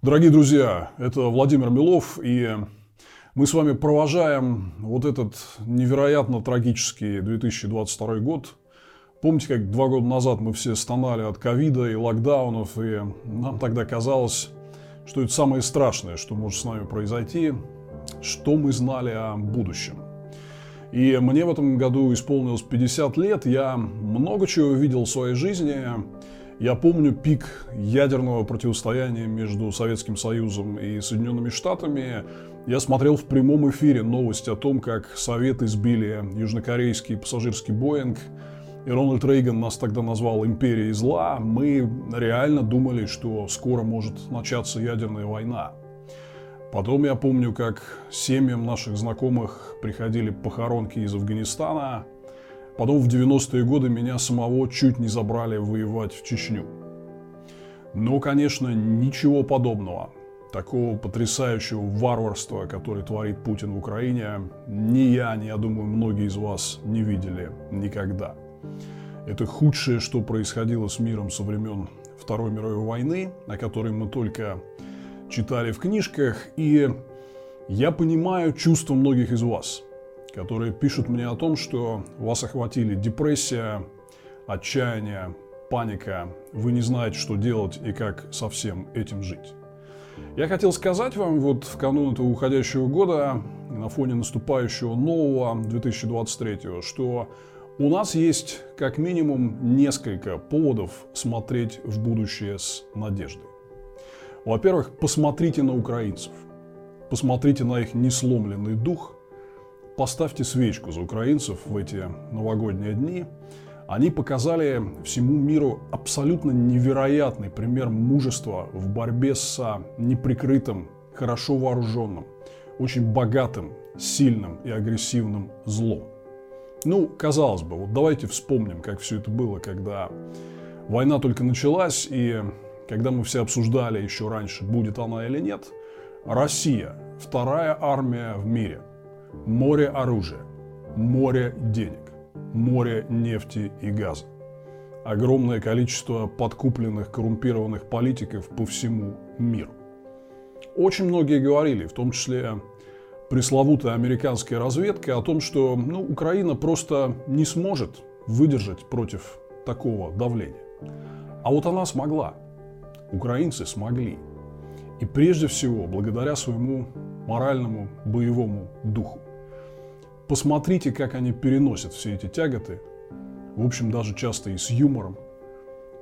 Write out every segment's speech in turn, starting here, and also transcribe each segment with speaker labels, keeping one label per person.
Speaker 1: Дорогие друзья, это Владимир Милов, и мы с вами провожаем вот этот невероятно трагический 2022 год. Помните, как два года назад мы все стонали от ковида и локдаунов, и нам тогда казалось, что это самое страшное, что может с нами произойти, что мы знали о будущем. И мне в этом году исполнилось 50 лет, я много чего видел в своей жизни, я помню пик ядерного противостояния между Советским Союзом и Соединенными Штатами. Я смотрел в прямом эфире новости о том, как Советы сбили южнокорейский пассажирский Боинг. И Рональд Рейган нас тогда назвал империей зла. Мы реально думали, что скоро может начаться ядерная война. Потом я помню, как семьям наших знакомых приходили похоронки из Афганистана – Потом в 90-е годы меня самого чуть не забрали воевать в Чечню. Но, конечно, ничего подобного. Такого потрясающего варварства, который творит Путин в Украине, ни я, ни, я думаю, многие из вас не видели никогда. Это худшее, что происходило с миром со времен Второй мировой войны, о которой мы только читали в книжках. И я понимаю чувства многих из вас – которые пишут мне о том, что вас охватили депрессия, отчаяние, паника, вы не знаете, что делать и как со всем этим жить. Я хотел сказать вам вот в канун этого уходящего года, на фоне наступающего нового 2023, что у нас есть как минимум несколько поводов смотреть в будущее с надеждой. Во-первых, посмотрите на украинцев. Посмотрите на их несломленный дух – поставьте свечку за украинцев в эти новогодние дни. Они показали всему миру абсолютно невероятный пример мужества в борьбе с неприкрытым, хорошо вооруженным, очень богатым, сильным и агрессивным злом. Ну, казалось бы, вот давайте вспомним, как все это было, когда война только началась, и когда мы все обсуждали еще раньше, будет она или нет, Россия, вторая армия в мире, Море оружия, море денег, море нефти и газа. Огромное количество подкупленных коррумпированных политиков по всему миру. Очень многие говорили, в том числе пресловутая американская разведка, о том, что ну, Украина просто не сможет выдержать против такого давления. А вот она смогла. Украинцы смогли. И прежде всего благодаря своему моральному боевому духу. Посмотрите, как они переносят все эти тяготы, в общем, даже часто и с юмором,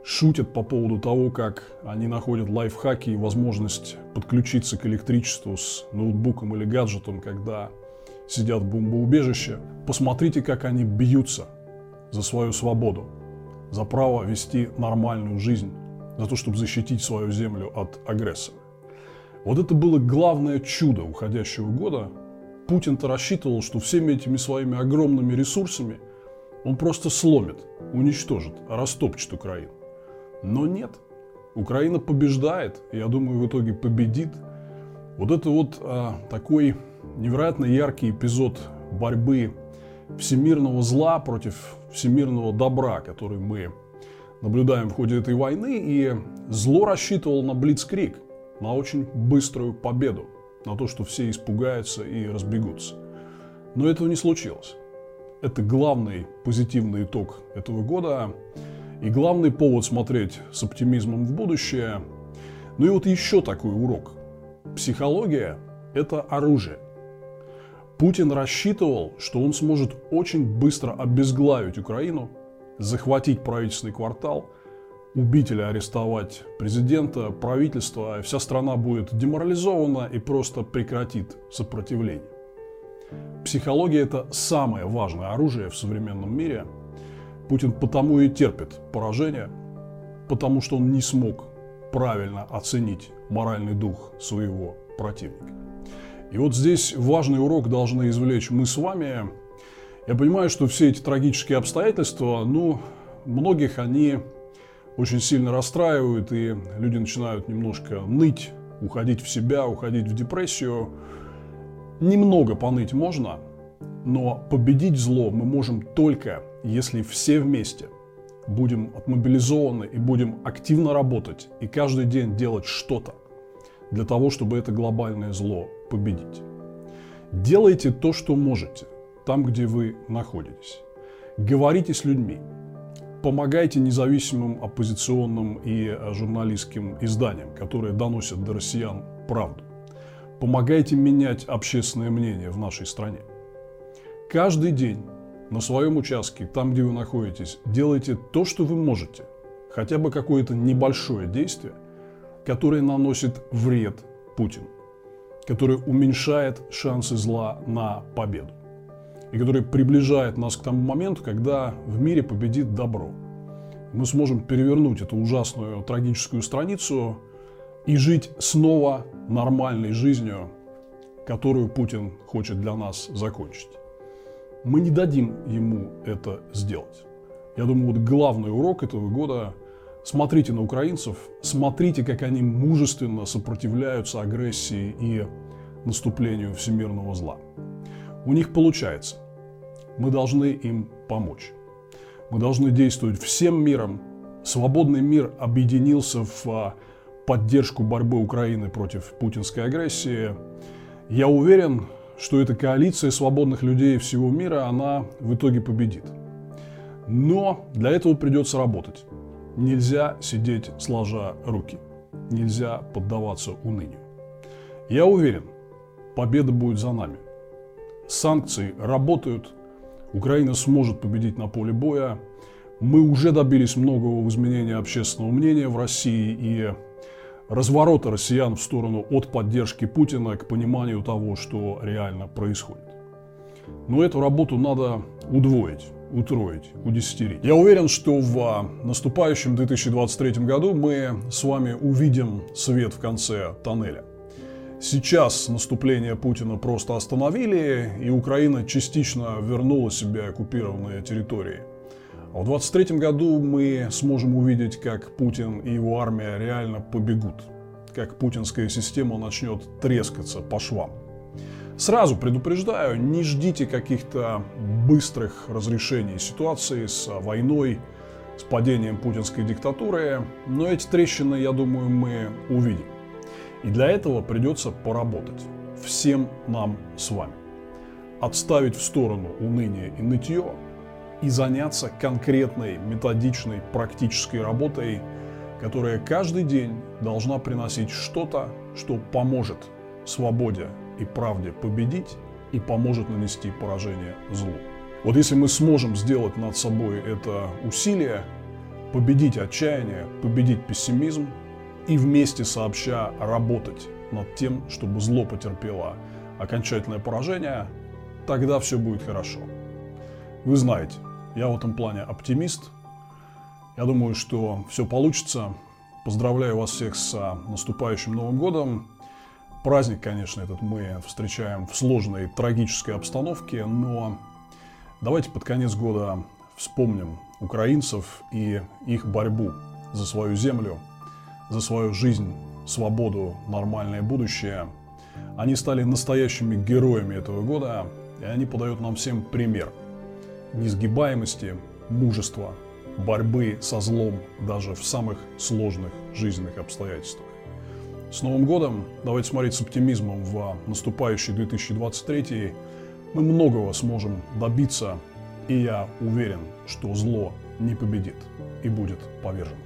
Speaker 1: шутят по поводу того, как они находят лайфхаки и возможность подключиться к электричеству с ноутбуком или гаджетом, когда сидят в бомбоубежище. Посмотрите, как они бьются за свою свободу, за право вести нормальную жизнь, за то, чтобы защитить свою землю от агрессора. Вот это было главное чудо уходящего года. Путин-то рассчитывал, что всеми этими своими огромными ресурсами он просто сломит, уничтожит, растопчет Украину. Но нет. Украина побеждает, я думаю, в итоге победит. Вот это вот а, такой невероятно яркий эпизод борьбы всемирного зла против всемирного добра, который мы наблюдаем в ходе этой войны. И зло рассчитывал на Блицкрик на очень быструю победу, на то, что все испугаются и разбегутся. Но этого не случилось. Это главный позитивный итог этого года и главный повод смотреть с оптимизмом в будущее. Ну и вот еще такой урок. Психология – это оружие. Путин рассчитывал, что он сможет очень быстро обезглавить Украину, захватить правительственный квартал – убить или арестовать президента, правительство, вся страна будет деморализована и просто прекратит сопротивление. Психология – это самое важное оружие в современном мире. Путин потому и терпит поражение, потому что он не смог правильно оценить моральный дух своего противника. И вот здесь важный урок должны извлечь мы с вами. Я понимаю, что все эти трагические обстоятельства, ну, многих они очень сильно расстраивают, и люди начинают немножко ныть, уходить в себя, уходить в депрессию. Немного поныть можно, но победить зло мы можем только, если все вместе будем отмобилизованы и будем активно работать и каждый день делать что-то для того, чтобы это глобальное зло победить. Делайте то, что можете, там, где вы находитесь. Говорите с людьми. Помогайте независимым оппозиционным и журналистским изданиям, которые доносят до россиян правду. Помогайте менять общественное мнение в нашей стране. Каждый день на своем участке, там, где вы находитесь, делайте то, что вы можете. Хотя бы какое-то небольшое действие, которое наносит вред Путину, которое уменьшает шансы зла на победу и который приближает нас к тому моменту, когда в мире победит добро. Мы сможем перевернуть эту ужасную трагическую страницу и жить снова нормальной жизнью, которую Путин хочет для нас закончить мы не дадим ему это сделать. Я думаю, вот главный урок этого года – смотрите на украинцев, смотрите, как они мужественно сопротивляются агрессии и наступлению всемирного зла. У них получается. Мы должны им помочь. Мы должны действовать всем миром. Свободный мир объединился в а, поддержку борьбы Украины против путинской агрессии. Я уверен, что эта коалиция свободных людей всего мира, она в итоге победит. Но для этого придется работать. Нельзя сидеть сложа руки. Нельзя поддаваться унынию. Я уверен, победа будет за нами. Санкции работают. Украина сможет победить на поле боя. Мы уже добились многого в изменении общественного мнения в России и разворота россиян в сторону от поддержки Путина к пониманию того, что реально происходит. Но эту работу надо удвоить, утроить, удесятерить. Я уверен, что в наступающем 2023 году мы с вами увидим свет в конце тоннеля. Сейчас наступление Путина просто остановили, и Украина частично вернула себе оккупированные территории – а в 2023 году мы сможем увидеть, как Путин и его армия реально побегут, как путинская система начнет трескаться по швам. Сразу предупреждаю, не ждите каких-то быстрых разрешений ситуации с войной, с падением путинской диктатуры, но эти трещины, я думаю, мы увидим. И для этого придется поработать всем нам с вами. Отставить в сторону уныние и нытье – и заняться конкретной, методичной, практической работой, которая каждый день должна приносить что-то, что поможет свободе и правде победить и поможет нанести поражение злу. Вот если мы сможем сделать над собой это усилие, победить отчаяние, победить пессимизм и вместе сообща работать над тем, чтобы зло потерпело окончательное поражение, тогда все будет хорошо. Вы знаете, я в этом плане оптимист. Я думаю, что все получится. Поздравляю вас всех с а, наступающим Новым годом. Праздник, конечно, этот мы встречаем в сложной трагической обстановке, но давайте под конец года вспомним украинцев и их борьбу за свою землю, за свою жизнь, свободу, нормальное будущее. Они стали настоящими героями этого года, и они подают нам всем пример – несгибаемости, мужества, борьбы со злом даже в самых сложных жизненных обстоятельствах. С Новым годом! Давайте смотреть с оптимизмом в наступающий 2023. Мы многого сможем добиться, и я уверен, что зло не победит и будет повержено.